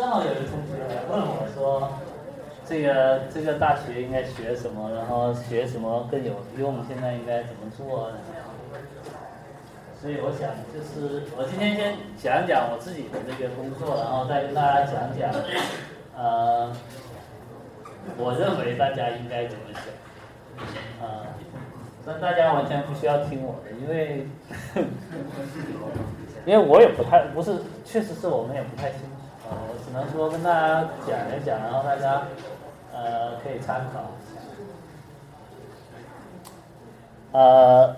正好有一个同学来问我说，这个这个大学应该学什么，然后学什么更有用，现在应该怎么做？所以我想，就是我今天先讲讲我自己的这个工作，然后再跟大家讲讲，呃，我认为大家应该怎么想，啊，但大家完全不需要听我的，因为，因为我也不太不是，确实是我们也不太清楚，只能说跟大家讲一讲，然后大家呃可以参考，呃。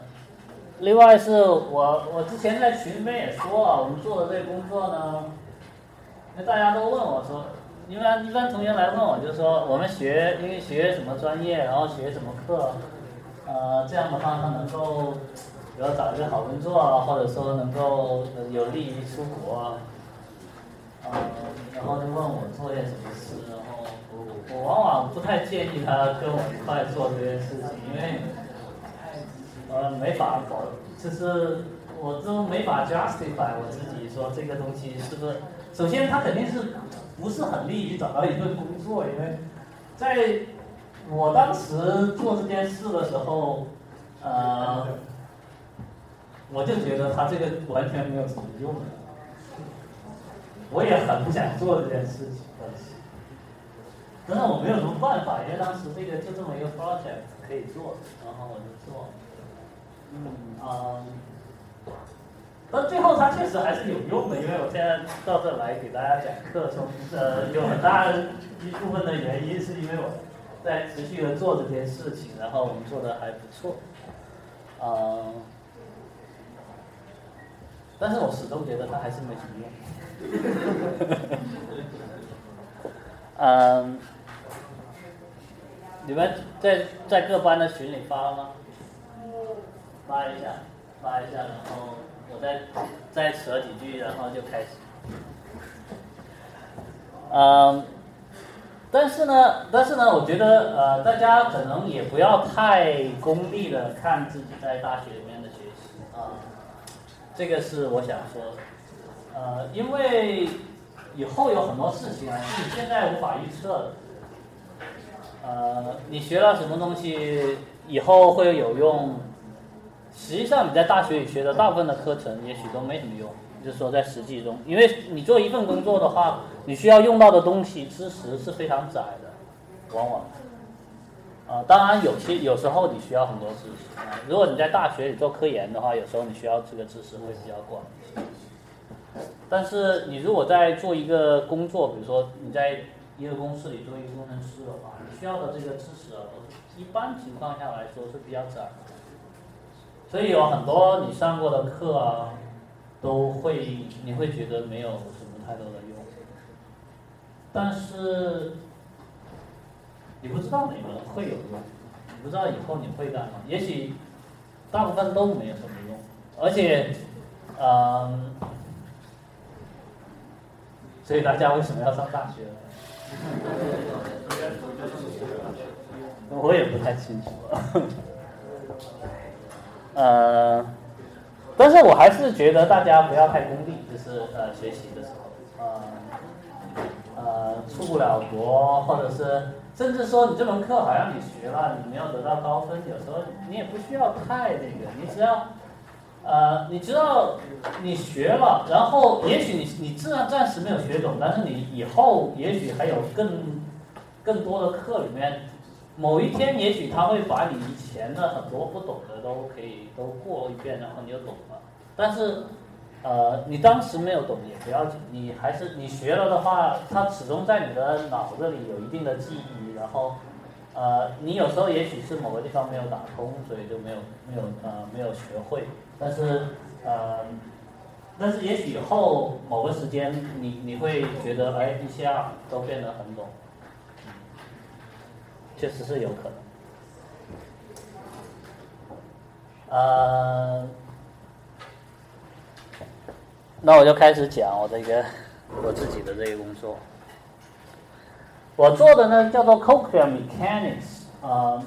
另外是我，我之前在群里面也说了，我们做的这个工作呢，那大家都问我说，一般一般同学来问我，就是说我们学，因为学什么专业，然后学什么课，呃，这样的话他能够，比如找一个好工作，或者说能够有利于出国，呃，然后就问我做点什么事，然后我我往往不太建议他跟我一块做这件事情，因为。呃，没法保，就是我都没法 justify 我自己说这个东西是不是？首先，他肯定是不是很利于找到一份工作，因为在我当时做这件事的时候，呃，我就觉得他这个完全没有什么用的，我也很不想做这件事情，但是我没有什么办法，因为当时这个就这么一个 project 可以做，然后我就做。嗯啊，但最后它确实还是有用的，因为我现在到这来给大家讲课，从呃有很大一部分的原因是因为我在持续的做这件事情，然后我们做的还不错，啊，但是我始终觉得它还是没什么用。嗯，你们在在各班的群里发了吗？发一下，发一下，然后我再再扯几句，然后就开始。嗯，但是呢，但是呢，我觉得呃，大家可能也不要太功利的看自己在大学，这个是我想说的。呃，因为以后有很多事情啊，是你现在无法预测的。呃，你学了什么东西，以后会有用。实际上你在大学里学的大部分的课程，也许都没什么用。就是说在实际中，因为你做一份工作的话，你需要用到的东西知识是非常窄的，往往。啊，当然有些有时候你需要很多知识啊。如果你在大学里做科研的话，有时候你需要这个知识会比较广。但是你如果在做一个工作，比如说你在一个公司里做一个工程师的话，你需要的这个知识，一般情况下来说是比较窄。所以有很多你上过的课啊，都会你会觉得没有什么太多的用，但是你不知道哪个会有用，你不知道以后你会干嘛，也许大部分都没有什么用，而且，嗯，所以大家为什么要上大学？我也不太清楚。呃，但是我还是觉得大家不要太功利，就是呃学习的时候，呃呃出不了国，或者是甚至说你这门课好像你学了，你没有得到高分，有时候你也不需要太那个，你只要呃你知道你学了，然后也许你你自然暂时没有学懂，但是你以后也许还有更更多的课里面。某一天，也许他会把你以前的很多不懂的都可以都过一遍，然后你就懂了。但是，呃，你当时没有懂也不要紧，你还是你学了的话，它始终在你的脑子里有一定的记忆。然后，呃，你有时候也许是某个地方没有打通，所以就没有没有呃没有学会。但是，呃，但是也许以后某个时间，你你会觉得哎一下都变得很懂。确实是有可能。呃，那我就开始讲我这个我自己的这个工作。我做的呢叫做 cochlear mechanics 啊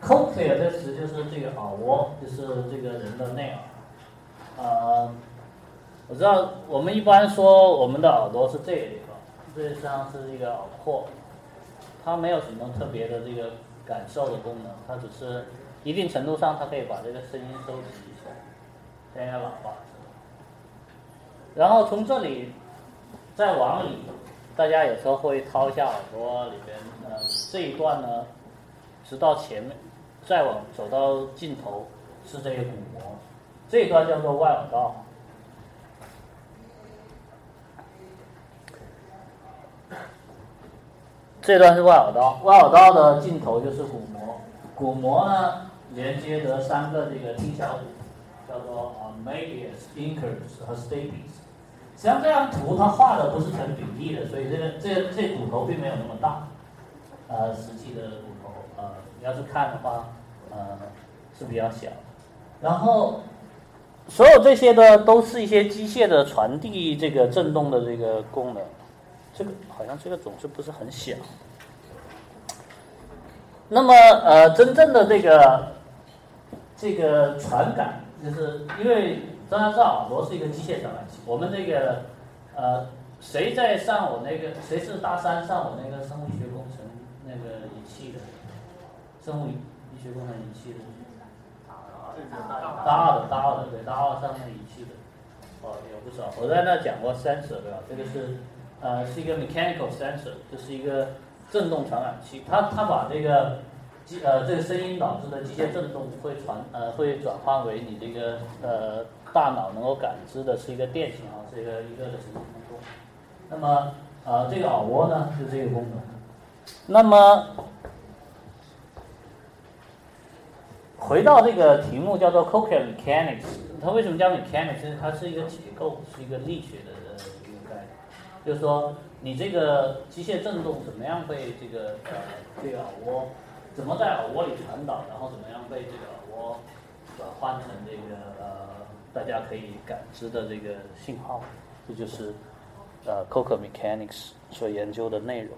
，cochlear 这词就是这个耳蜗，就是这个人的内耳。呃，我知道我们一般说我们的耳朵是这个地方，这实际上是一个耳廓，它没有什么特别的这个感受的功能，它只是一定程度上它可以把这个声音收集一下，像一个喇叭。然后从这里再往里，大家有时候会掏一下耳朵里边，呃，这一段呢，直到前面，再往走到尽头是这个鼓膜，这一段叫做外耳道。这段是外耳道，外耳道的尽头就是鼓膜，鼓膜呢连接着三个这个听小骨，叫做啊 m a d i u s、incus 和 stapes。实际上这张图它画的不是成比例的，所以这个这这骨头并没有那么大，呃，实际的骨头呃，你要是看的话，呃是比较小。然后所有这些的都是一些机械的传递这个振动的这个功能。这个好像这个总是不是很小。那么呃，真正的这个这个传感，就是因为大家知道耳朵是一个机械传感器。我们这个呃，谁在上我那个谁是大三上我那个生物学工程那个仪器的，生物医学工程仪器的，大二的大二的对大二上面仪器的，哦有不少。我在那讲过 sensor 对吧？这个是。呃，是一个 mechanical sensor，就是一个振动传感器。它它把这个机呃这个声音导致的机械振动会传呃会转化为你这个呃大脑能够感知的是一个电信号，是一个一个的神经通过。那么呃这个耳蜗呢就这个功能。那么回到这个题目叫做 cochlear mechanics，它为什么叫 mechanics？它是一个结构，是一个力学的一个概念。就是说，你这个机械振动怎么样被这个呃这个耳蜗，怎么在耳蜗里传导，然后怎么样被这个耳蜗转换成这个呃大家可以感知的这个信号，这就是呃 cochlear mechanics 所研究的内容。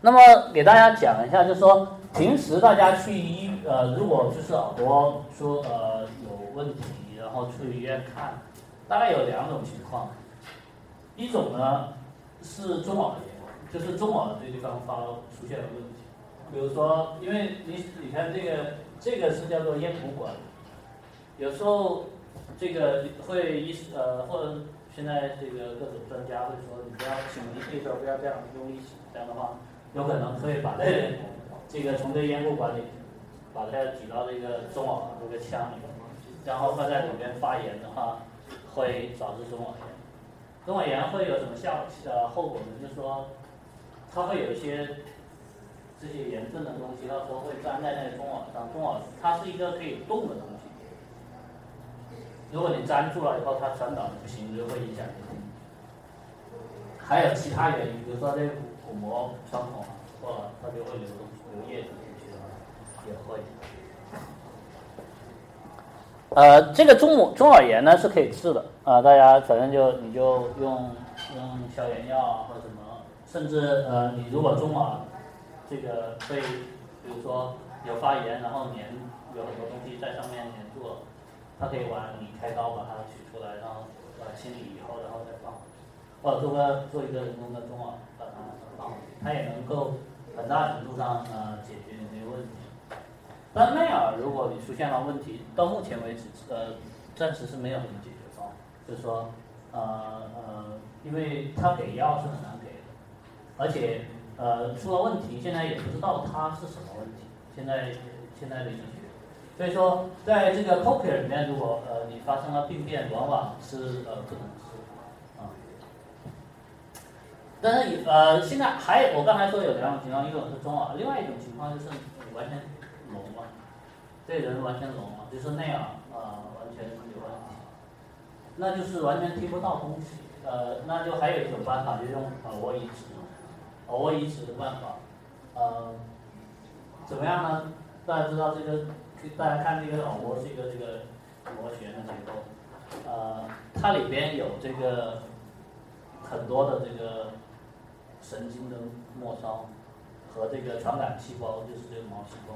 那么给大家讲一下，就是说平时大家去医呃如果就是耳朵说呃有问题，然后去医院看，大概有两种情况。一种呢是中耳炎，就是中耳这个地方发出现了问题。比如说，因为你你看这个这个是叫做咽鼓管，有时候这个会一呃或者现在这个各种专家会说，你不要请你这时候不要这样用力挤，这样的话有可能会把这个这个从这咽部管里把它挤到这个中耳这个腔里面，然后放在里面发炎的话，会导致中耳炎。中耳炎会有什么效呃后果呢？就是说，它会有一些这些炎症的东西，到时候会粘在那个中耳上。中耳它是一个可以动的东西，如果你粘住了以后，它传导不行，就会影响你。还有其他原因，比如说这个鼓膜穿孔破了，它就会流、流液进去的也会。呃，这个中中耳炎呢是可以治的啊，大家反正就你就用用消炎药啊或者什么，甚至呃你如果中耳这个被比如说有发炎，然后粘有很多东西在上面粘住了，它可以往你开刀把它取出来，然后把它清理以后然后再放，或者做个做一个人工的中耳把它放，它也能够很大程度上呃解决你这个问题。但内耳，如果你出现了问题，到目前为止，呃，暂时是没有什么解决方案。就是说，呃呃，因为他给药是很难给的，而且呃出了问题，现在也不知道它是什么问题。现在现在的医学，所以说在这个 cochlear 里面，如果呃你发生了病变，往往是呃不能治啊。但是呃现在还我刚才说有两种情况，一种是中耳，另外一种情况就是完全。聋嘛，这人完全聋嘛，就是那样啊，完全有问题，那就是完全听不到东西。呃，那就还有一种办法，就用耳蜗移植，耳蜗移植的办法，呃，怎么样呢？大家知道这个，大家看这个耳蜗是一个这个螺旋的结构，呃，它里边有这个很多的这个神经的末梢和这个传感细胞，就是这个毛细胞。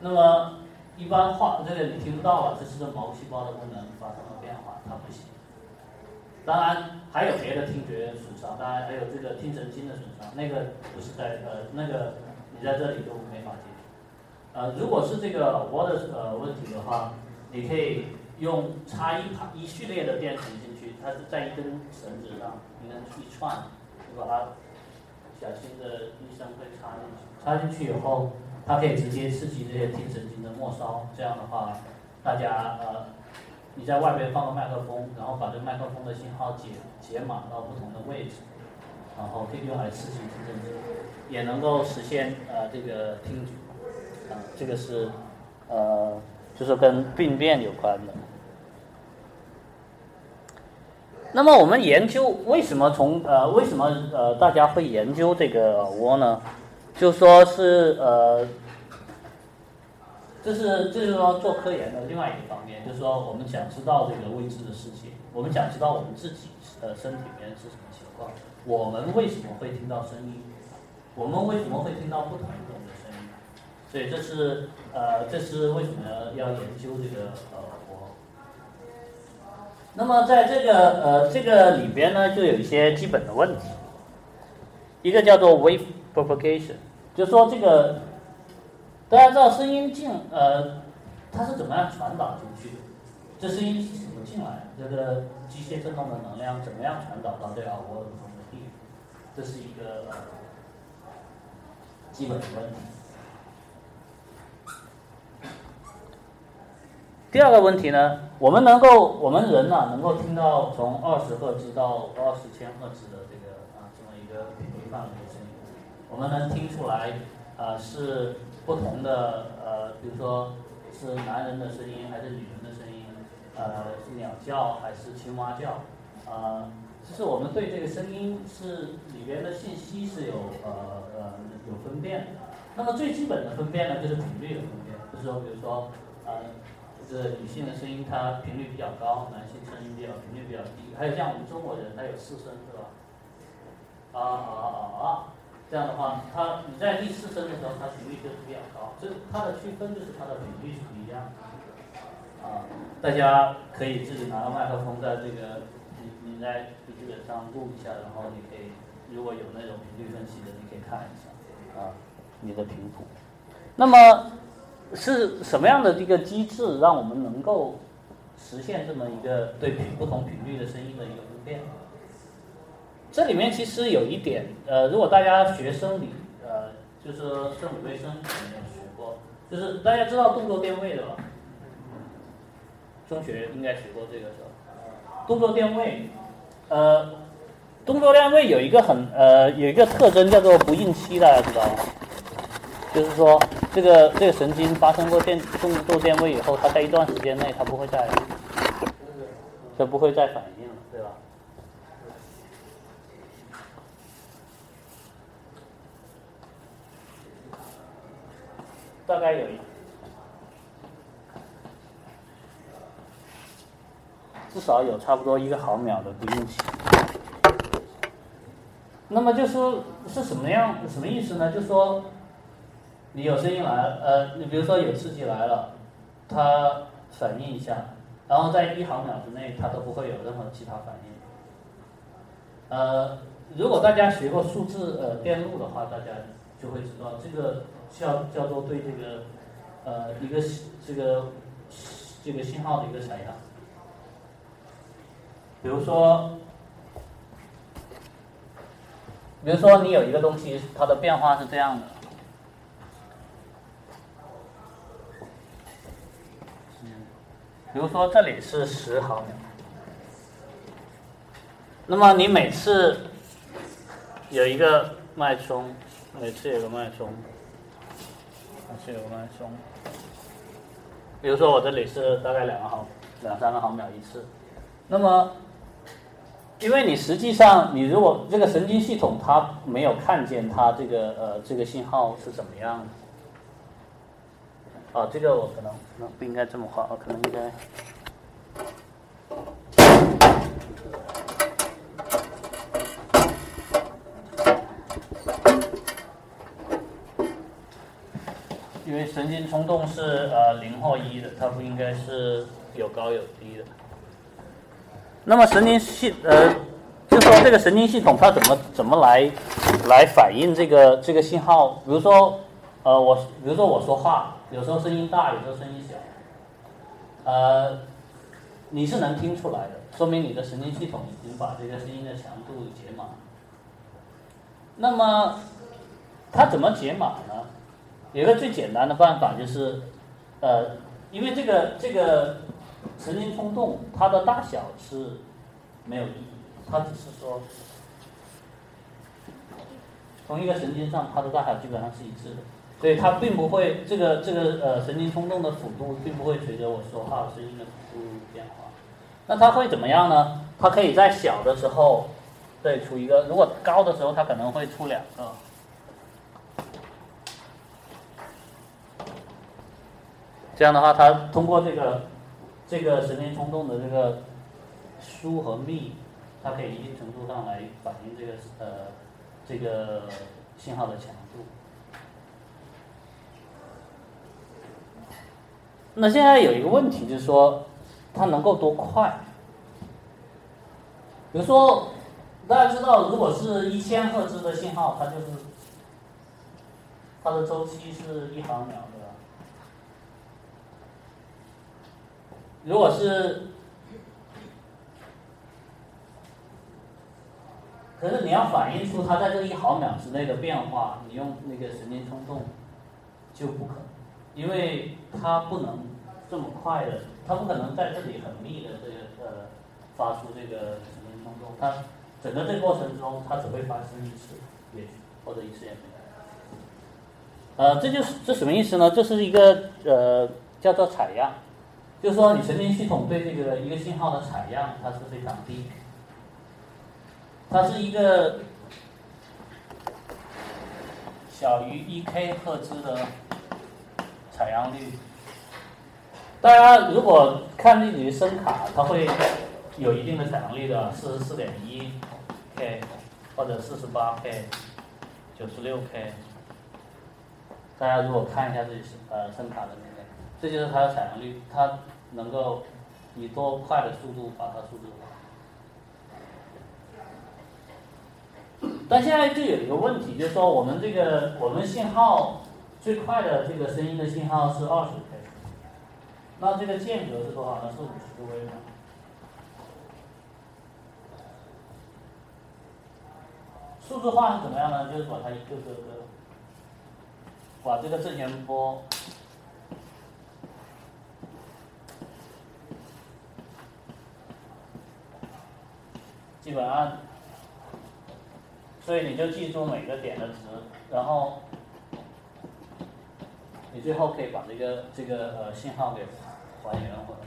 那么，一般话这个你听不到了，这是毛细胞的功能发生了变化，它不行。当然还有别的听觉损伤，当然还有这个听神经的损伤，那个不是在呃那个你在这里都没法解。呃，如果是这个我的呃问题的话，你可以用插一排一序列的电池进去，它是在一根绳子上，一根一串，你把它小心的医生会插进去，插进去以后，它可以直接刺激这些听神经的末梢，这样的话，大家呃。你在外边放个麦克风，然后把这麦克风的信号解解码到不同的位置，然后可以用来刺激听神经，也能够实现呃这个听觉，啊，这个是呃就是跟病变有关的。那么我们研究为什么从呃为什么呃大家会研究这个耳蜗呢？就说是呃。这是，这是说做科研的另外一个方面，就是说我们想知道这个未知的世界，我们想知道我们自己呃身体里面是什么情况，我们为什么会听到声音，我们为什么会听到不同的，所以这是呃这是为什么要研究这个呃我。那么在这个呃这个里边呢，就有一些基本的问题，一个叫做 wave propagation，就说这个。大家知道声音进呃，它是怎么样传导进去的？这声音是怎么进来？这个机械振动的能量怎么样传导到这耳蜗不同的地方？这是一个基本的问题。第二个问题呢，我们能够我们人呢能够听到从二十赫兹到二十千赫兹的这个啊这么一个频率范围的声音，我们能听出来啊是。不同的呃，比如说是男人的声音还是女人的声音，呃，是鸟叫还是青蛙叫，啊，其实我们对这个声音是里边的信息是有呃呃有分辨的。那么最基本的分辨呢，就是频率的分辨，就是说，比如说呃，这女性的声音它频率比较高，男性声音比较频率比较低。还有像我们中国人，他有四声是吧？啊啊啊啊！这样的话，它你在第四声的时候，它频率就是比较高，这它的区分就是它的频率是不一样的。啊，大家可以自己拿个麦克风，在这个你你在笔记本上录一下，然后你可以如果有那种频率分析的，你可以看一下啊，你的频谱。那么是什么样的一个机制，让我们能够实现这么一个对频不同频率的声音的一个分辨？这里面其实有一点，呃，如果大家学生理，呃，就是生理卫生可能有学过，就是大家知道动作电位的吧？中学应该学过这个是吧？动作电位，呃，动作电位有一个很呃有一个特征叫做不应期，大家知道吗？就是说这个这个神经发生过电动作电位以后，它在一段时间内它不会再，它不会再反应了，对吧？大概有一，至少有差不多一个毫秒的不应期。那么就说是什么样什么意思呢？就说你有声音来，呃，你比如说有刺激来了，它反应一下，然后在一毫秒之内它都不会有任何其他反应。呃，如果大家学过数字呃电路的话，大家就会知道这个。叫叫做对这个呃一个这个这个信号的一个采样，比如说，比如说你有一个东西，它的变化是这样的，比如说这里是十毫秒，那么你每次有一个脉冲，每次有个脉冲。是有脉冲，比如说我这里是大概两个毫两三个毫秒一次，那么，因为你实际上你如果这个神经系统它没有看见它这个呃这个信号是怎么样的，啊，这个我可能可能不应该这么画，我可能应该。因为为神经冲动是呃零或一的，它不应该是有高有低的。那么神经系呃，就说这个神经系统它怎么怎么来来反映这个这个信号？比如说呃我比如说我说话，有时候声音大，有时候声音小，呃，你是能听出来的，说明你的神经系统已经把这个声音的强度解码。那么它怎么解码呢？有个最简单的办法就是，呃，因为这个这个神经冲动它的大小是没有意义，它只是说同一个神经上它的大小基本上是一致的，所以它并不会这个这个呃神经冲动的幅度并不会随着我说话声音的幅度变化。那它会怎么样呢？它可以在小的时候。对，出一个。如果高的时候，它可能会出两个。这样的话，它通过这个这个神经冲动的这个疏和密，它可以一定程度上来反映这个呃这个信号的强度。那现在有一个问题，就是说它能够多快？比如说。大家知道，如果是一千赫兹的信号，它就是它的周期是一毫秒，对吧？如果是，可是你要反映出它在这一毫秒之内的变化，你用那个神经冲动就不可能，因为它不能这么快的，它不可能在这里很密的这个呃发出这个神经冲动，它。整个这过程中，它只会发生一次，也或者一次也没有。呃，这就是这什么意思呢？这是一个呃叫做采样，就是说你神经系统对这个一个信号的采样，它是非常低，它是一个小于一 k 赫兹的采样率。大家如果看那些声卡，它会有一定的采样率的，四十四点一。K，或者四十八 K，九十六 K，大家如果看一下这些呃声卡的那个，这就是它的采样率，它能够以多快的速度把它数字化。但现在就有一个问题，就是说我们这个我们信号最快的这个声音的信号是二十 K，那这个间隔是多少呢？是五十个微秒。数字化是怎么样呢？就是把它一个个个，把这个正弦波，基本上，所以你就记住每个点的值，然后你最后可以把这个这个呃信号给还原回来。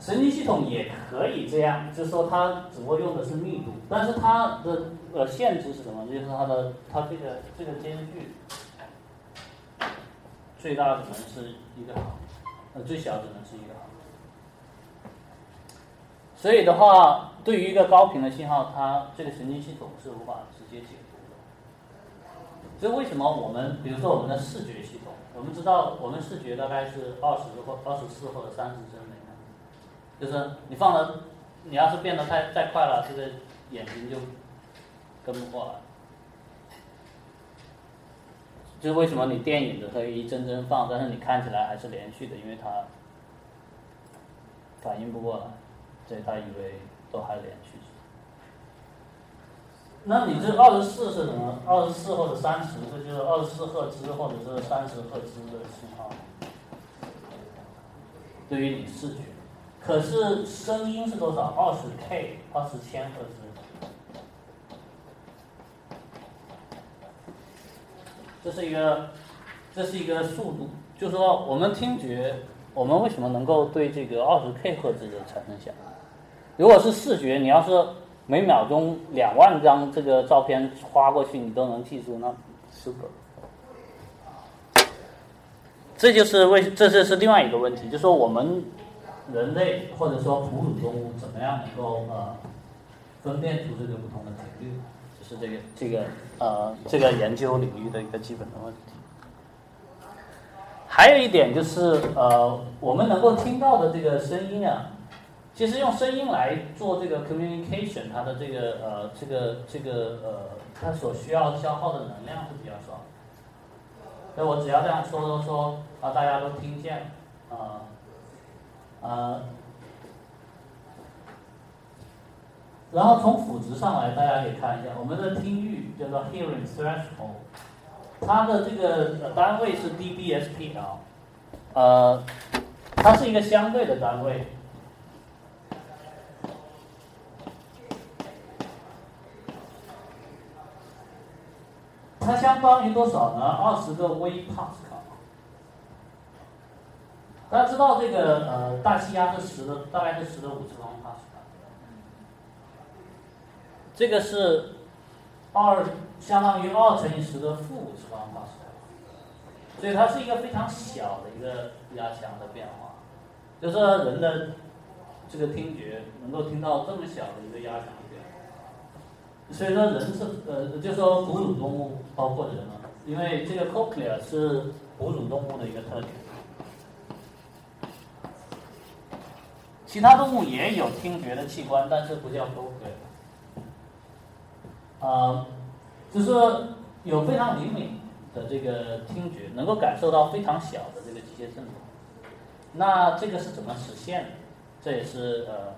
神经系统也可以这样，就是说它只不过用的是密度，但是它的呃限制是什么？就是它的它这个这个间距最大只能是一个毫，呃最小只能是一个毫。所以的话，对于一个高频的信号，它这个神经系统是无法直接解读的。这为什么我们比如说我们的视觉系统，我们知道我们视觉大概是二十或二十四或者三十帧每。就是你放了，你要是变得太太快了，这个眼睛就跟不过来。就是为什么你电影的可以一帧帧放，但是你看起来还是连续的，因为它反应不过来，所以他以为都还连续。那你这二十四是什么？二十四或者三十，这就是二十四赫兹或者是三十赫兹的信号。对于你视觉。可是声音是多少？二十 K，二十千赫兹。这是一个，这是一个速度。就是说，我们听觉，我们为什么能够对这个二十 K 赫兹的产生响？如果是视觉，你要是每秒钟两万张这个照片发过去，你都能记住，那 super。这就是为，这就是另外一个问题，就是说我们。人类或者说哺乳动物怎么样能够呃分辨出这个不同的频率？这是这个这个呃这个研究领域的一个基本的问题。还有一点就是呃我们能够听到的这个声音啊，其实用声音来做这个 communication，它的这个呃这个这个呃它所需要消耗的能量是比较少。所以我只要这样说说说啊，大家都听见啊呃。然后从辅值上来，大家可以看一下，我们的听域叫做 hearing threshold，它的这个单位是 dBSPL，呃，它是一个相对的单位，它相当于多少呢？二十个微帕斯卡。大家知道这个呃大气压是十的，大概是十的五次方帕斯卡。这个是二，相当于二乘以十的负五次方帕斯卡，所以它是一个非常小的一个压强的变化，就是人的这个听觉能够听到这么小的一个压强，所以说人是呃，就说哺乳动物包括人了，因为这个 cochlea 是哺乳动物的一个特点，其他动物也有听觉的器官，但是不叫 cochlea。啊，就是有非常灵敏的这个听觉，能够感受到非常小的这个机械振动。那这个是怎么实现的？这也是呃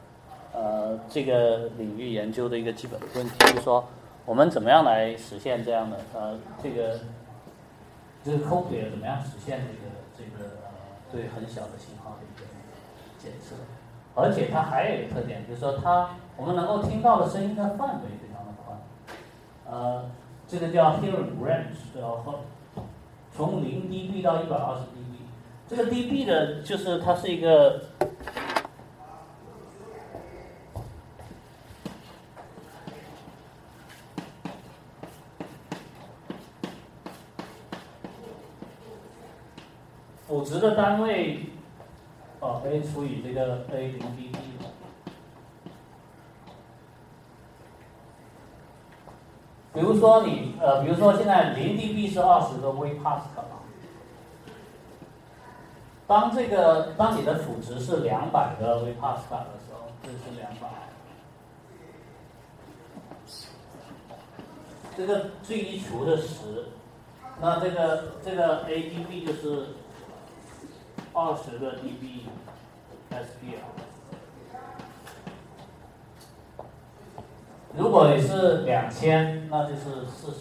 呃这个领域研究的一个基本的问题，就是说我们怎么样来实现这样的呃这个这个 cochlea 怎么样实现这个这个呃对很小的信号的一个检测？而且它还有一个特点，就是说它我们能够听到的声音的范围非常的宽。呃，这个叫 hearing range，然后从零 dB 到一百二十 dB，这个 dB 的就是它是一个值的单位，哦，a 除以这个 a 零 dB。比如说你呃，比如说现在零 dB 是二十个微帕斯卡，当这个当你的辅值是两百个微帕斯卡的时候，这是两百，这个最一除的十，那这个这个 a dB 就是二十个 dB SPL。如果你是两千，那就是四十。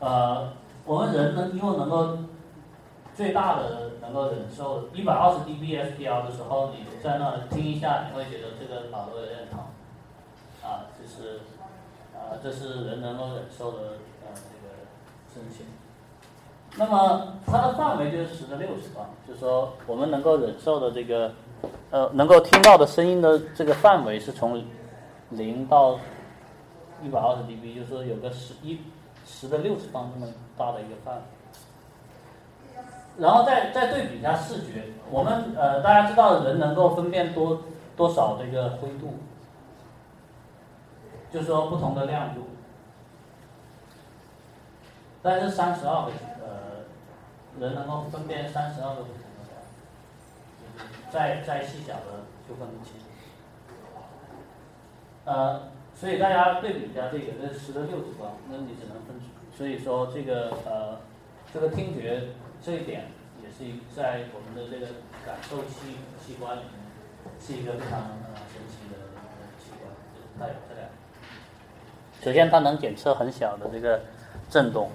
呃，我们人能因为能够最大的能够忍受一百二十 dB SPL 的时候，你在那听一下，你会觉得这个耳朵有点疼。啊，就是啊，这是人能够忍受的呃这个声线。那么它的范围就是十的六次方，就是说我们能够忍受的这个呃能够听到的声音的这个范围是从。零到一百二十 dB，就是有个十一十的六次方这么大的一个范围。然后再再对比一下视觉，我们呃大家知道人能够分辨多多少这个灰度，就是说不同的亮度，但是三十二个人能够分辨三十二个不同的亮度，再再细小的就分不清。呃，所以大家对比一下这个，这十的六次方，那你只能分。所以说这个呃，这个听觉这一点也是在我们的这个感受器器官里面是一个非常呃神奇的器官，它有这两。首先，它能检测很小的这个振动；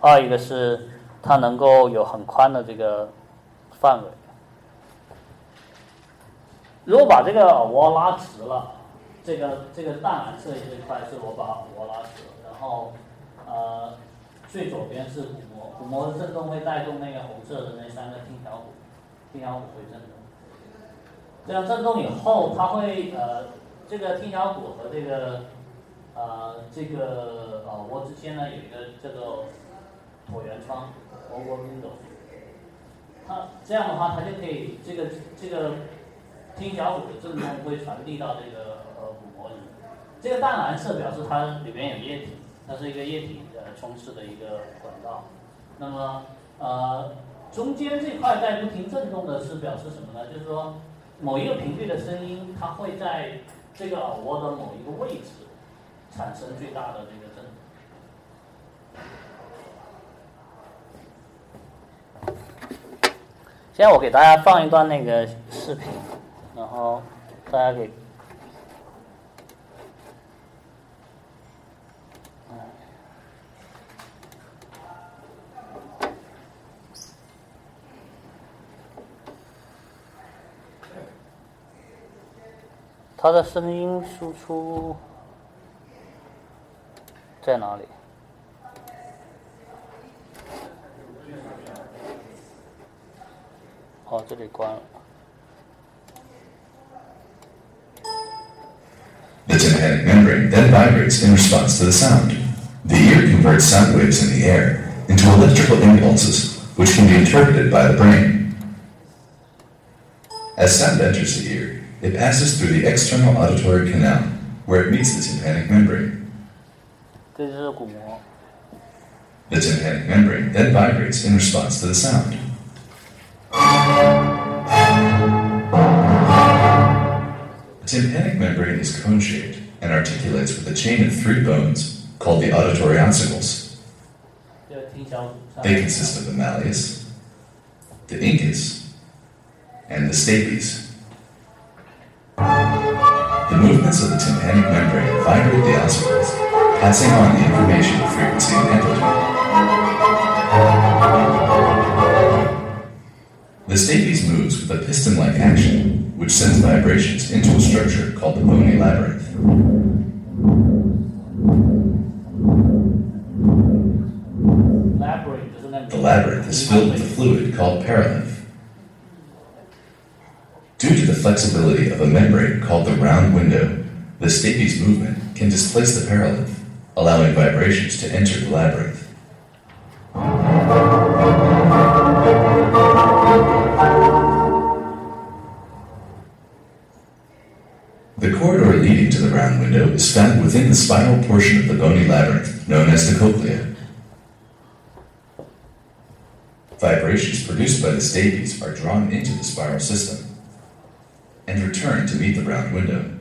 二一个是它能够有很宽的这个范围。如果把这个耳蜗拉直了。这个这个淡蓝色这一块是我把耳蜗拉直，然后呃最左边是鼓膜，鼓膜的振动会带动那个红色的那三个听小骨，听小骨会振动。这样振动以后，它会呃这个听小骨和这个呃这个耳蜗之间呢有一个叫做椭圆窗 （oval window）。它这样的话，它就可以这个这个听小骨的振动会传递到这个。这个淡蓝色表示它里面有液体，它是一个液体的充斥的一个管道。那么呃，中间这块在不停振动的是表示什么呢？就是说某一个频率的声音，它会在这个耳蜗的某一个位置产生最大的这个振动。现在我给大家放一段那个视频，然后大家给。它的声音输出在哪里？哦，这里关了。The tympanic membrane then vibrates in response to the sound. The ear converts sound waves in the air into electrical impulses, which can be interpreted by the brain. As sound enters the ear, it passes through the external auditory canal, where it meets the tympanic membrane. The tympanic membrane then vibrates in response to the sound. The tympanic membrane is cone-shaped and articulates with a chain of three bones called the auditory ossicles. They consist of the malleus, the incus, and the stapes. The movements of the tympanic membrane vibrate the ossicles, passing on the information frequency and amplitude. The stapes moves with a piston-like action, which sends vibrations into a structure called the bony labyrinth. The labyrinth is filled with a fluid called perilymph. Due to the flexibility of a membrane called the round window, the stapes movement can displace the perilymph, allowing vibrations to enter the labyrinth. The window is found within the spinal portion of the bony labyrinth, known as the cochlea. Vibrations produced by the stapes are drawn into the spiral system and return to meet the round window.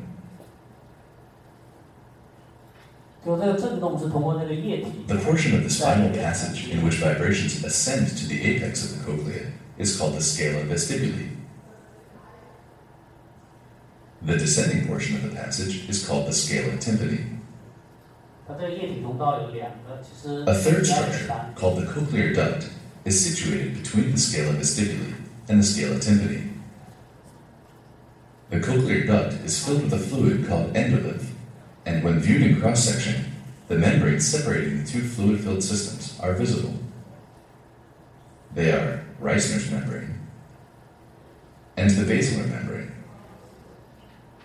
The portion of the spinal passage in which vibrations ascend to the apex of the cochlea is called the scala vestibuli. The descending portion of the passage is called the scala tympani. A third structure, called the cochlear duct, is situated between the scala vestibuli and the scala tympani. The cochlear duct is filled with a fluid called endolymph, and when viewed in cross section, the membranes separating the two fluid filled systems are visible. They are Reissner's membrane and the basilar membrane.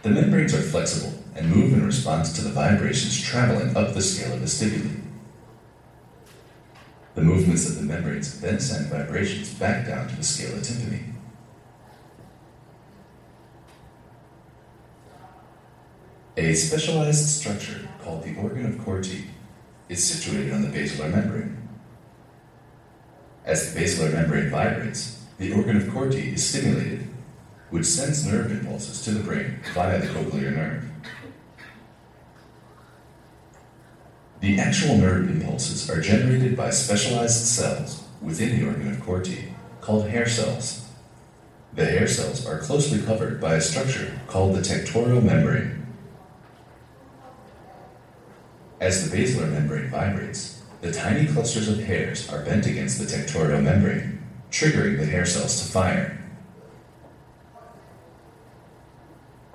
The membranes are flexible and move in response to the vibrations traveling up the scala vestibuli. The movements of the membranes then send vibrations back down to the scala tympani. A specialized structure called the organ of Corti is situated on the basilar membrane. As the basilar membrane vibrates, the organ of Corti is stimulated, which sends nerve impulses to the brain via the cochlear nerve. The actual nerve impulses are generated by specialized cells within the organ of Corti called hair cells. The hair cells are closely covered by a structure called the tectorial membrane. As the basilar membrane vibrates, the tiny clusters of hairs are bent against the tectorial membrane, triggering the hair cells to fire.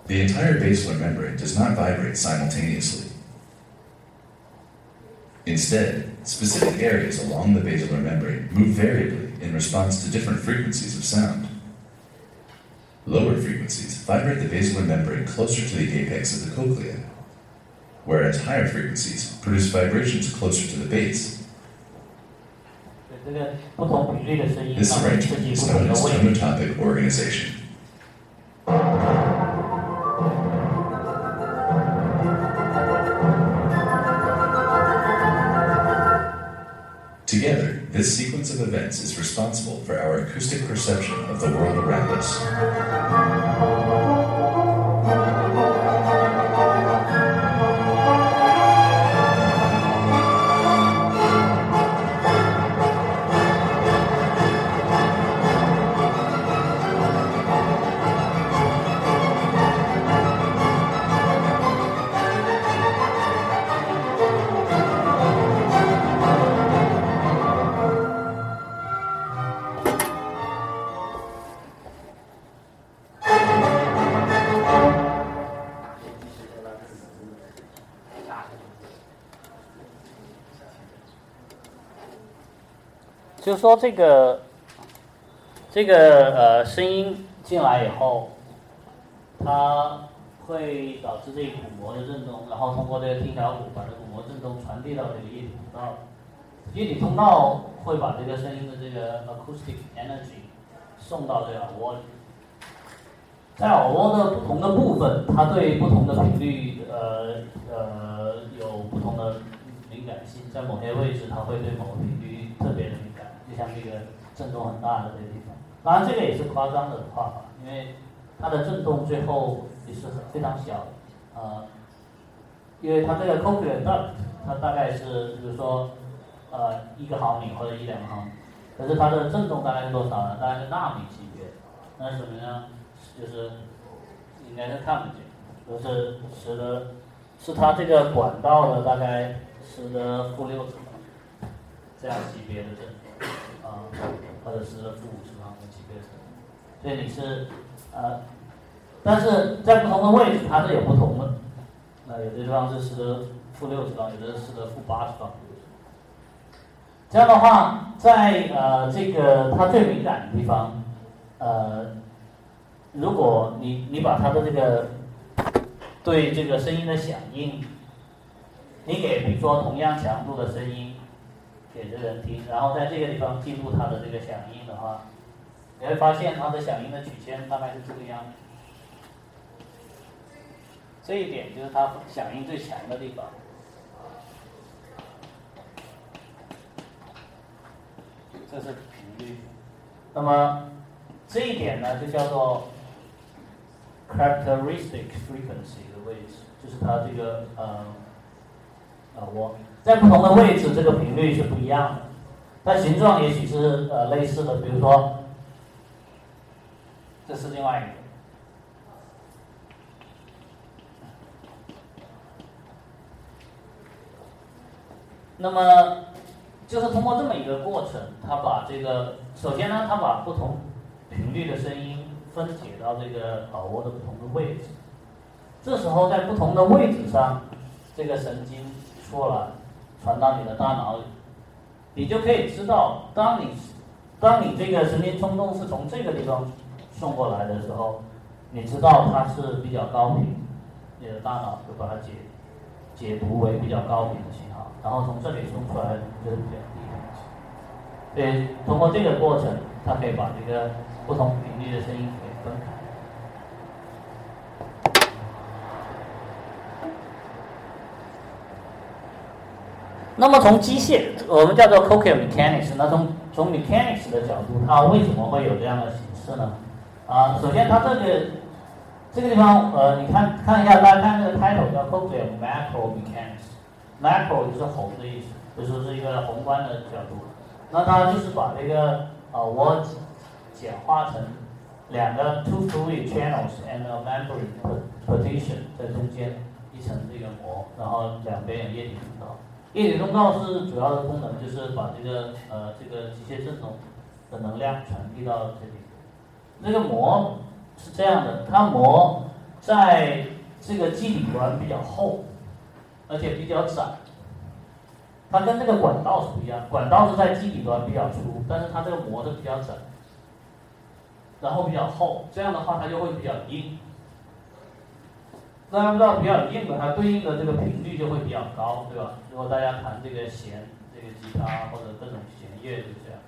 The entire basilar membrane does not vibrate simultaneously. Instead, specific areas along the basilar membrane move variably in response to different frequencies of sound. Lower frequencies vibrate the basilar membrane closer to the apex of the cochlea, whereas higher frequencies produce vibrations closer to the base. This arrangement is known as tonotopic organization. This sequence of events is responsible for our acoustic perception of the world around us. 说这个这个呃声音进来以后，它会导致这个鼓膜的震动，然后通过这个听小鼓把这鼓膜震动传递到这个液体通道，液体通道会把这个声音的这个 acoustic energy 送到这个耳蜗里。在耳蜗的不同的部分，它对不同的频率，呃呃有不同的敏感性，在某些位置它会对某个频率特别的敏，像这个震动很大的这个地方。当然，这个也是夸张的画法，因为它的震动最后也是非常小的，呃，因为它这个 cochlear duct 它大概是比如说呃一个毫米或者一两毫米，可是它的震动大概是多少呢？大概是纳米级别，那是什么呢？就是应该是看不见，就是十的，是它这个管道的大概十的负六次这样级别的震啊，或者是负五次方的级别，所以你是呃，但是在不同的位置它是有不同的，那有的地方是十的负六次方，有的是十的负八次方。这样的话，在呃这个它最敏感的地方，呃。如果你你把它的这个对这个声音的响应，你给比如说同样强度的声音给这人听，然后在这个地方记录它的这个响应的话，你会发现它的响应的曲线大概是这个样子。这一点就是它响应最强的地方。这是频率。那么这一点呢，就叫做。characteristic frequency 的位置，就是它这个呃呃我在不同的位置，这个频率是不一样的。但形状也许是呃类似的，比如说，这是另外一个。那么就是通过这么一个过程，它把这个首先呢，它把不同频率的声音。分解到这个耳蜗的不同的位置，这时候在不同的位置上，这个神经出来传到你的大脑里，你就可以知道，当你当你这个神经冲动是从这个地方送过来的时候，你知道它是比较高频，你的大脑就把它解解读为比较高频的信号，然后从这里送出来就是比较低频的信号。所以通过这个过程，它可以把这个。不同频率的声音给分开。那么从机械，我们叫做 cochlear mechanics。那从从 mechanics 的角度，它为什么会有这样的形式呢？啊，首先它这个这个地方，呃，你看看一下，大家看这个 title 叫 cochlear macro mechanics。macro 就是宏的意思，就是是一个宏观的角度。那它就是把这个啊我。简化成两个 two fluid channels and a membrane partition 在中间一层这个膜，然后两边有液体通道。液体通道是主要的功能，就是把这个呃这个机械振动的能量传递到这里。这个膜是这样的，它膜在这个基底端比较厚，而且比较窄。它跟这个管道是不一样，管道是在基底端比较粗，但是它这个膜是比较窄。然后比较厚，这样的话它就会比较硬。大家知道比较硬的，它对应的这个频率就会比较高，对吧？如果大家弹这个弦，这个吉他或者各种弦乐就这样，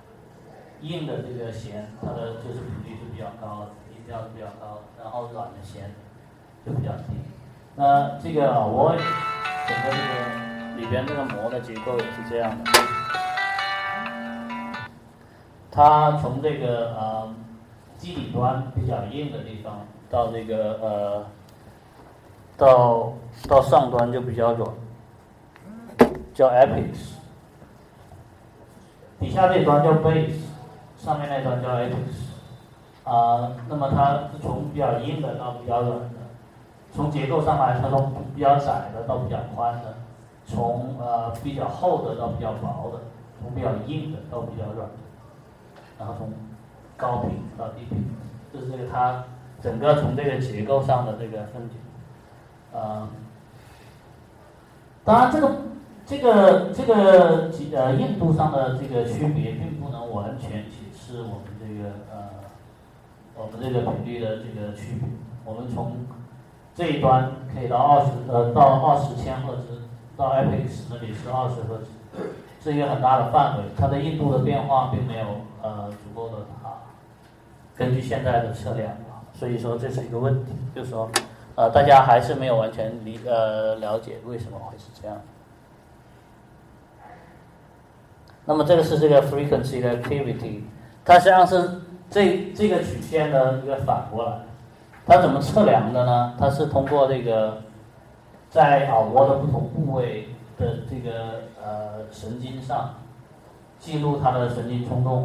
硬的这个弦，它的就是频率是比较高的，音调是比较高，然后软的弦就比较低。那这个我整个这个里边这个膜的结构也是这样的。它从这个呃基底端比较硬的地方到这个呃到到上端就比较软，叫 apex。底下这端叫 base，上面那端叫 apex。啊，那么它是从比较硬的到比较软的，从结构上来，它从比较窄的到比较宽的，从呃比较厚的到比较薄的，从比较硬的到比较软的，然后从高频到低频，这是这个它整个从这个结构上的这个分解。呃，当然这个这个这个几呃硬度上的这个区别，并不能完全解释我们这个呃。我们这个频率的这个区别，我们从这一端可以到二十呃到二十千赫兹，到 apex 那里是二十赫兹，是一个很大的范围，它的硬度的变化并没有呃足够的大。根据现在的测量，所以说这是一个问题，就是说呃大家还是没有完全理呃了解为什么会是这样。那么这个是这个 frequency 的 activity，它实际上是。这这个曲线呢，一个反过来，它怎么测量的呢？它是通过这个在耳蜗的不同部位的这个呃神经上记录它的神经冲动，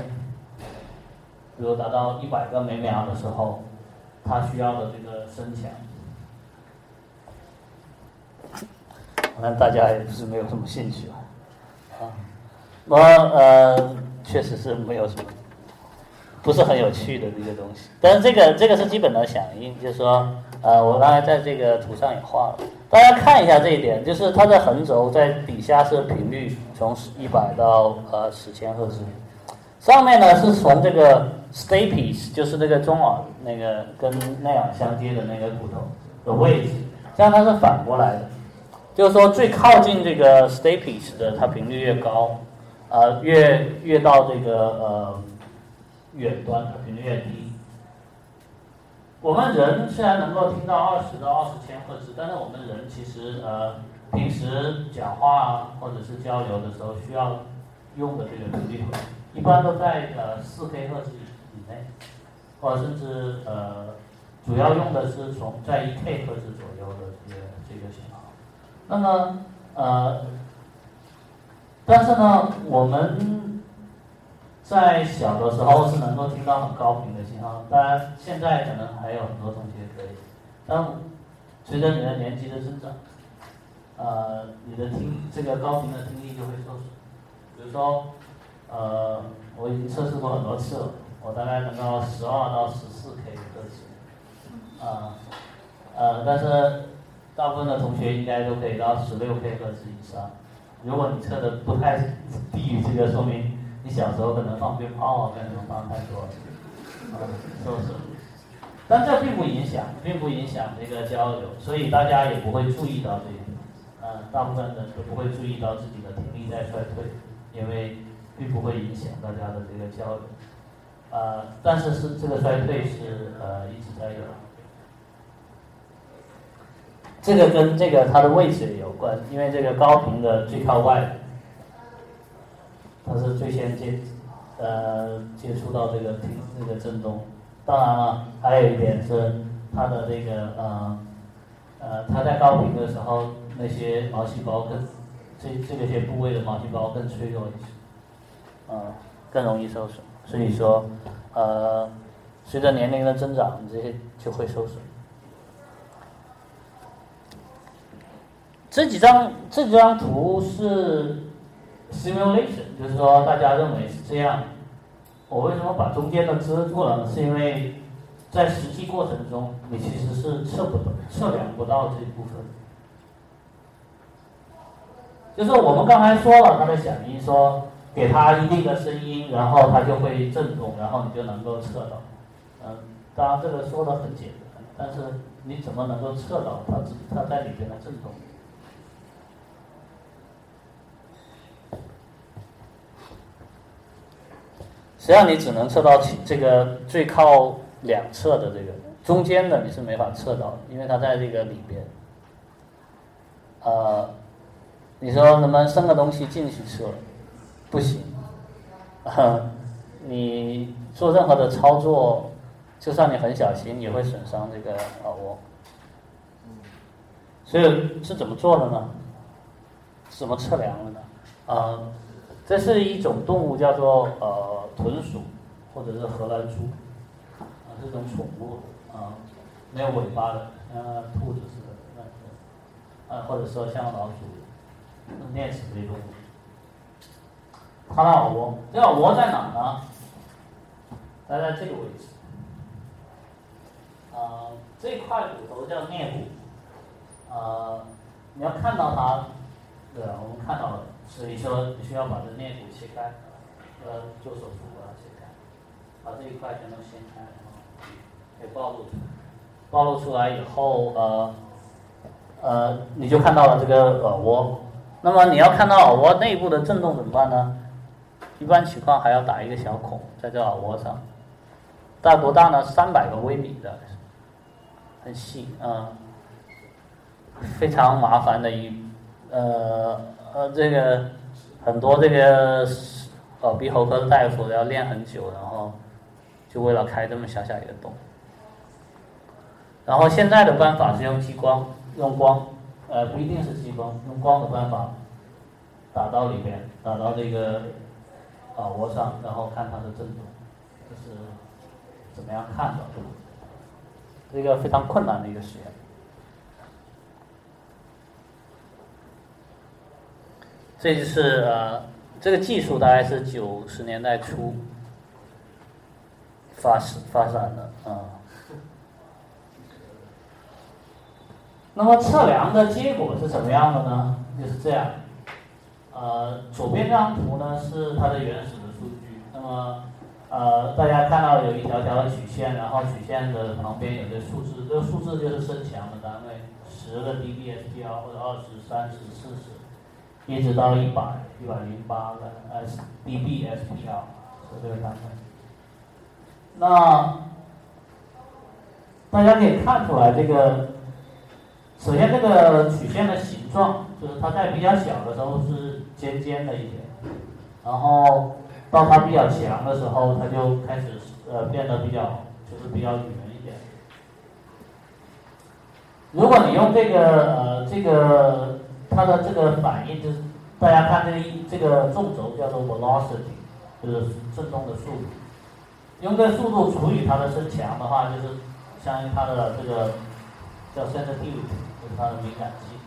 比如达到一百个每秒的时候，它需要的这个声强。可能大家也是没有什么兴趣啊，我呃确实是没有什么。不是很有趣的这个东西，但是这个这个是基本的响应，就是说，呃，我刚才在这个图上也画了，大家看一下这一点，就是它的横轴在底下是频率从一百到呃十千赫兹，上面呢是从这个 stapes，就是那个中耳那个跟内耳相接的那个骨头的位置，这样它是反过来的，就是说最靠近这个 stapes 的它频率越高，呃，越越到这个呃。远端的频率越低。我们人虽然能够听到二十到二十千赫兹，但是我们人其实呃平时讲话或者是交流的时候需要用的这个频率，一般都在呃四 K 赫兹以内，或者甚至呃主要用的是从在一 K 赫兹左右的这个。那么呃，但是呢，我们。在小的时候是能够听到很高频的信号，当然现在可能还有很多同学可以，但随着你的年纪的增长，呃，你的听这个高频的听力就会受损。比如说，呃，我已经测试过很多次了，我大概能够十二到十四 K 的赫兹，啊，呃，但是大部分的同学应该都可以到十六 K 赫兹以上。如果你测的不太低于这个，说明。你小时候可能放鞭炮啊，跟什么放太多，啊，是不是？但这并不影响，并不影响这个交流，所以大家也不会注意到这一点。嗯，大部分人都不会注意到自己的听力在衰退，因为并不会影响大家的这个交流。呃，但是是这个衰退是呃一直在有。这个跟这个它的位置也有关，因为这个高频的最靠外。它是最先接，呃，接触到这个听这个震动。当然了，还有一点是它的这个呃，呃，它在高频的时候，那些毛细胞更这这个些部位的毛细胞更脆弱一些，呃，更容易受损。所以说，呃，随着年龄的增长，这些就会受损。这几张这几张图是。simulation 就是说，大家认为是这样。我为什么把中间的遮住了？是因为在实际过程中，你其实是测不到、测量不到这一部分。就是我们刚才说了，它的响应，说给它一定的声音，然后它就会震动，然后你就能够测到。嗯，当然这个说的很简单，但是你怎么能够测到它它在里边的震动？实际上你只能测到这个最靠两侧的这个，中间的你是没法测到，因为它在这个里边。呃，你说能不能伸个东西进去测？不行。你做任何的操作，就算你很小心，也会损伤这个耳蜗。所以是怎么做的呢？怎么测量的呢？呃，这是一种动物，叫做呃豚鼠，或者是荷兰猪，啊，这种宠物啊，没有尾巴的，像兔子似的，啊，或者说像老鼠、啮齿类动物。它的耳蜗，这耳蜗在哪呢？它在这个位置，啊，这块骨头叫颞骨。呃，你要看到它，对？我们看到了，所以说你需要把这颞骨切开，呃，做手术把它切开，把这一块全都掀开，然后给暴露出来。暴露出来以后，呃，呃，你就看到了这个耳蜗。那么你要看到耳蜗内部的震动怎么办呢？一般情况还要打一个小孔在这耳蜗上，大多大呢？三百个微米的，很细啊。非常麻烦的一，呃呃，这个很多这个耳鼻喉科的大夫要练很久，然后就为了开这么小小一个洞。然后现在的办法是用激光，用光，呃，不一定是激光，用光的办法打到里面，打到这个耳蜗上，然后看它的震动，这是怎么样看的？这个非常困难的一个实验。这就是呃，这个技术大概是九十年代初发始发展的啊。那么测量的结果是什么样的呢？就是这样，呃，左边这张图呢是它的原始的数据。那么呃，大家看到有一条条的曲线，然后曲线的旁边有个数字，这个数字就是声强的单位，十个 dBSPR 或者二十、三十、四十。一直到一百一百零八个 S dBSPR 是这个单位。那大家可以看出来，这个首先这个曲线的形状，就是它在比较小的时候是尖尖的一点，然后到它比较强的时候，它就开始呃变得比较就是比较圆一点。如果你用这个呃这个。它的这个反应就是，大家看这个这个纵轴叫做 velocity，就是振动的速度。用这速度除以它的声强的话，就是相当于它的这个叫 sensitivity，就是它的敏感性。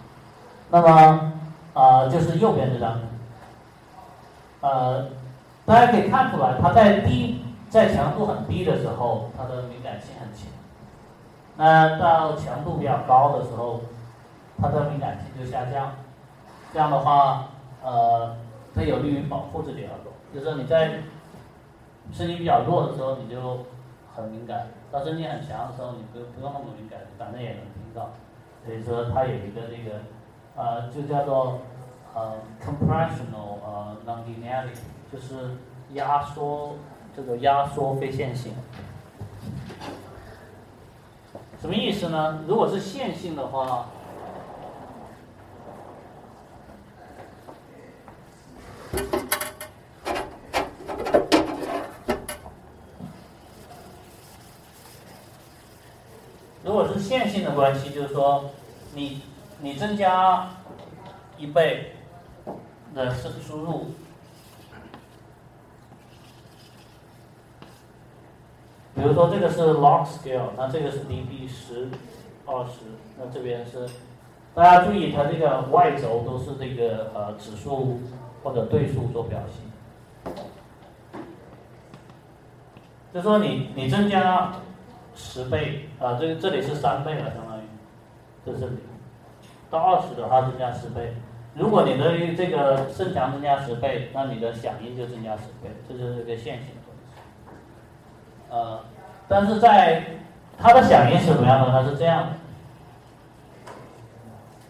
那么啊，就是右边这张，呃，大家可以看出来，它在低在强度很低的时候，它的敏感性很强。那到强度比较高的时候，它的敏感性就下降，这样的话，呃，它有利于保护这里耳朵。就是说你在声音比较弱的时候，你就很敏感；到声音很强的时候，你不不用那么敏感，反正也能听到。所以说它有一个这个，呃，就叫做呃 compressional 呃 nonlinearity，就是压缩这个压缩非线性。什么意思呢？如果是线性的话。如果是线性的关系，就是说，你你增加一倍的输输入，比如说这个是 log scale，那这个是 dB 十、二十，那这边是，大家注意它这个 y 轴都是这个呃指数或者对数做表现，就说你你增加。十倍啊，这这里是三倍了，相当于，这是零。到二十的话增加十倍。如果你的这个声强增加十倍，那你的响应就增加十倍，这就是一个线性的东西。呃，但是在它的响应是怎么样的？它是这样，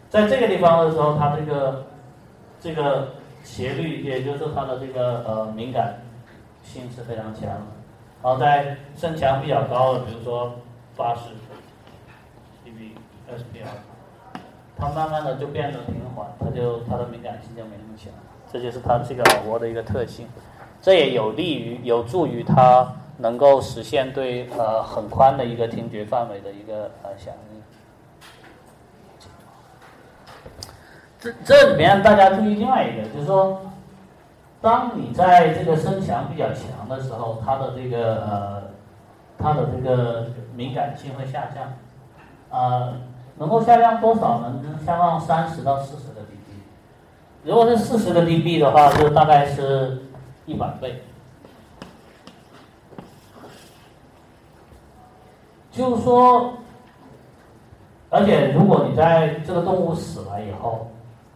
在这个地方的时候，它这个这个斜率，也就是它的这个呃敏感性是非常强的。然后在声强比较高的，比如说八十 dBSPR，它慢慢的就变得平缓，它就它的敏感性就没那么强，这就是它这个耳蜗的一个特性。这也有利于有助于它能够实现对呃很宽的一个听觉范围的一个呃响应。这这里面大家注意另外一个，就是说，当你在这个声强比较强的时候，它的这个呃它的这个敏感性会下降，呃，能够下降多少呢？能下降三十到四十个 dB。如果是四十个 dB 的话，就大概是一百倍。就是说，而且如果你在这个动物死了以后，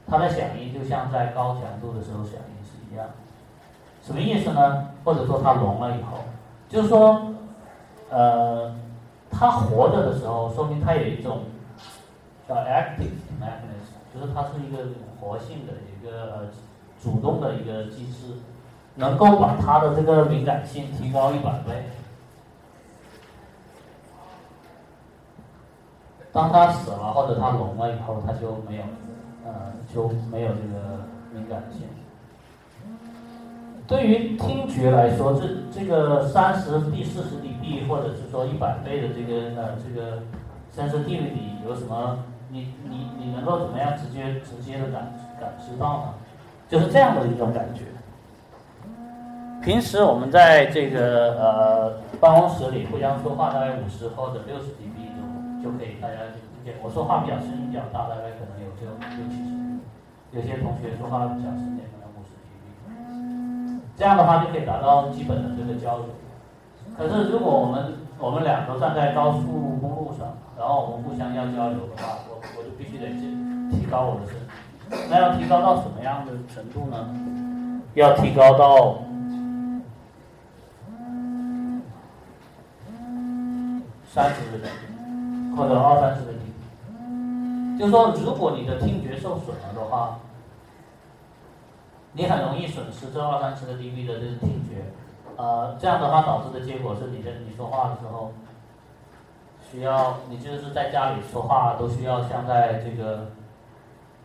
它的响应就像在高强度的时候响应是一样。什么意思呢？或者说它聋了以后，就是说，呃，它活着的时候，说明它有一种叫 active mechanism，就是它是一个活性的一个呃主动的一个机制，能够把它的这个敏感性提高一百倍。当它死了或者它聋了以后，它就没有，呃，就没有这个敏感性。对于听觉来说，这这个三十 d 四十 dB 或者是说一百倍的这个呃这个 sensitivity 有什么？你你你能够怎么样直接直接的感感知到呢？就是这样的一种感觉。平时我们在这个呃办公室里互相说话，大概五十或者六十 dB。就就可以，大家就听见。我说话比较声音比较大，大概可能有就六七十。有些同学说话比较声点，可能五十 dB。这样的话就可以达到基本的这个交流。可是如果我们我们俩都站在高速公路上，然后我们互相要交流的话，我我就必须得提提高我的声。那要提高到什么样的程度呢？要提高到三十个 dB。或者二三十个 dB，就是说，如果你的听觉受损了的话，你很容易损失这二三十个 dB 的这个听觉，呃，这样的话导致的结果是你的你说话的时候，需要你就是在家里说话都需要像在这个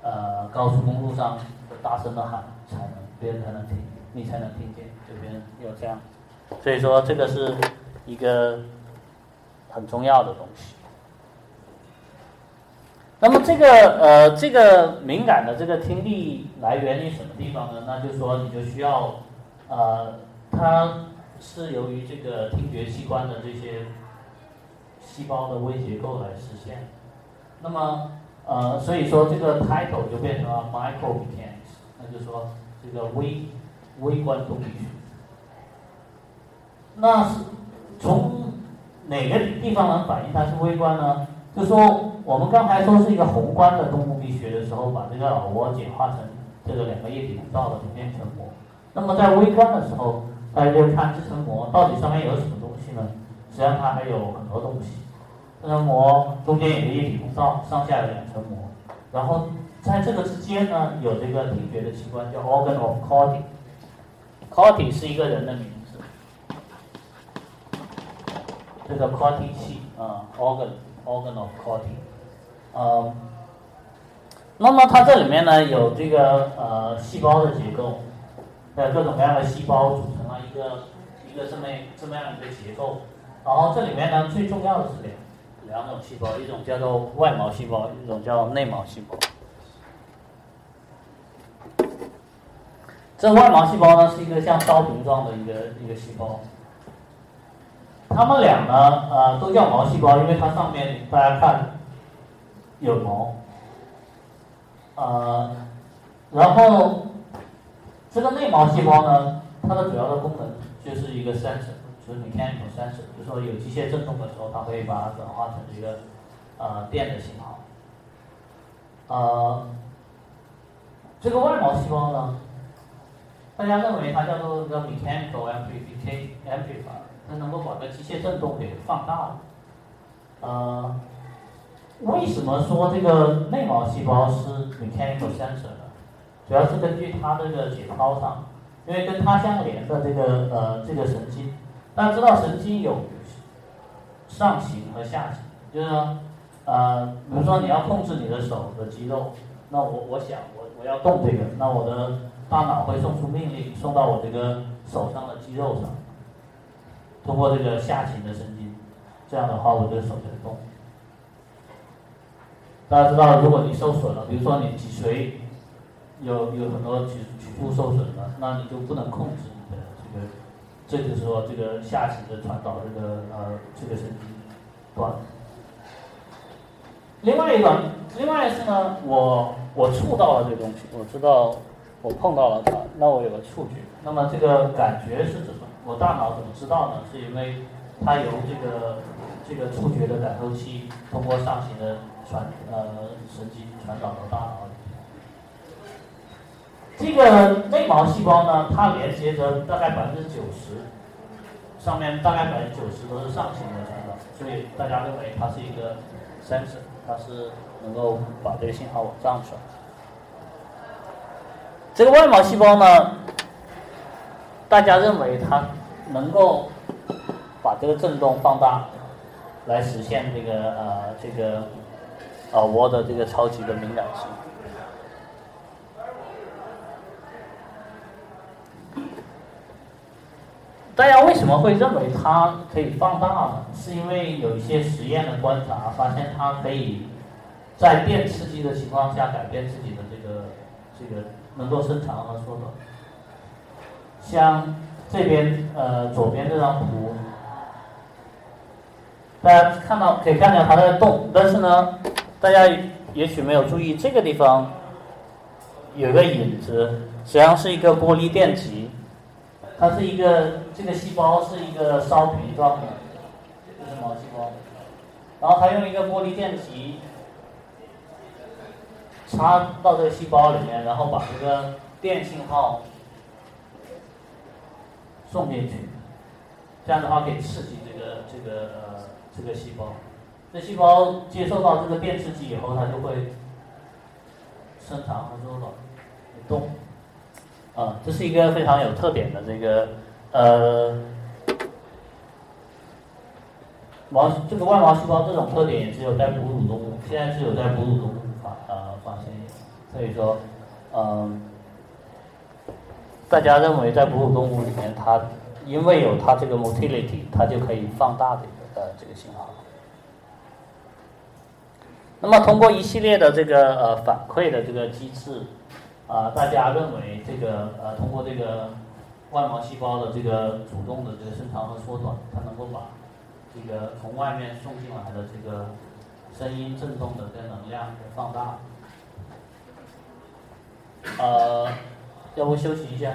呃高速公路上大声的喊才能别人才能听，你才能听见，就别人要这样，所以说这个是一个很重要的东西。那么这个呃，这个敏感的这个听力来源于什么地方呢？那就是说，你就需要，呃，它是由于这个听觉器官的这些细胞的微结构来实现。那么呃，所以说这个 title 就变成了 micro mechanics，那就是说这个微微观动力学。那是从哪个地方能反映它是微观呢？就说我们刚才说是一个宏观的动物力学的时候，把这个耳蜗简化成这个两个液体通道的平面成膜。那么在微观的时候，大家就看这层膜到底上面有什么东西呢？实际上它还有很多东西。这层膜中间有个液体通道，上下有两层膜，然后在这个之间呢，有这个听觉的器官叫 organ of Corti。Corti 是一个人的名字，这个 Corti 器啊，organ。organ of Corti，呃，那么它这里面呢有这个呃细胞的结构，有各种各样的细胞组成了一个一个这么这么样一个结构，然后这里面呢最重要的是两两种细胞，一种叫做外毛细胞，一种叫内毛细胞。这外毛细胞呢是一个像刀柄状的一个一个细胞。它们俩呢，呃，都叫毛细胞，因为它上面大家看有毛，呃，然后这个内毛细胞呢，它的主要的功能就是一个 sensor，就是 mechanical sensor，就是说有机械振动的时候，它会把它转化成一个呃电的信号。呃，这个外毛细胞呢，大家认为它叫做叫 mechanical amplifier。它能够把个机械振动给放大了。呃，为什么说这个内毛细胞是 mechanical sensor？主要是根据它这个解剖上，因为跟它相连的这个呃这个神经，大家知道神经有上行和下行，就是说呃，比如说你要控制你的手的肌肉，那我我想我我要动这个，那我的大脑会送出命令送到我这个。手上的肌肉上，通过这个下行的神经，这样的话我的手才动。大家知道，如果你受损了，比如说你脊髓有有很多局局部受损了，那你就不能控制你的这个，这就是说这个下行的传导这个呃这个神经断。另外一个，另外一次呢，我我触到了这个东西，我知道我碰到了它，那我有个触觉。那么这个感觉是怎么？我大脑怎么知道呢？是因为它由这个这个触觉的感受器通过上行的传呃神经传导到大脑里。这个内毛细胞呢，它连接着大概百分之九十，上面大概百分之九十都是上行的传导，所以大家认为它是一个 sensor，它是能够把这个信号往上传。这个外毛细胞呢，大家认为它能够把这个振动放大，来实现这个呃这个耳蜗的这个超级的敏感性。大家为什么会认为它可以放大呢？是因为有一些实验的观察发现，它可以在电刺激的情况下改变自己的这个这个能够伸长和缩短。像这边呃左边这张图，大家看到可以看见它在动，但是呢，大家也许没有注意这个地方有个影子，实际上是一个玻璃电极。它是一个这个细胞是一个烧瓶状的，这是毛细胞，然后它用一个玻璃电极插到这个细胞里面，然后把这个电信号送进去，这样的话可以刺激这个这个呃这个细胞，这细胞接受到这个电刺激以后，它就会伸长和缩，动。啊，这是一个非常有特点的这个呃毛这个外毛细胞这种特点也只有在哺乳动物，现在只有在哺乳动物发呃发现，所以说嗯，大家认为在哺乳动物里面，它因为有它这个 motility，它就可以放大这个呃这个信号。那么通过一系列的这个呃反馈的这个机制。啊，大家认为这个呃，通过这个外毛细胞的这个主动的这个伸长和缩短，它能够把这个从外面送进来的这个声音振动的这个能量给放大。呃，要不休息一下。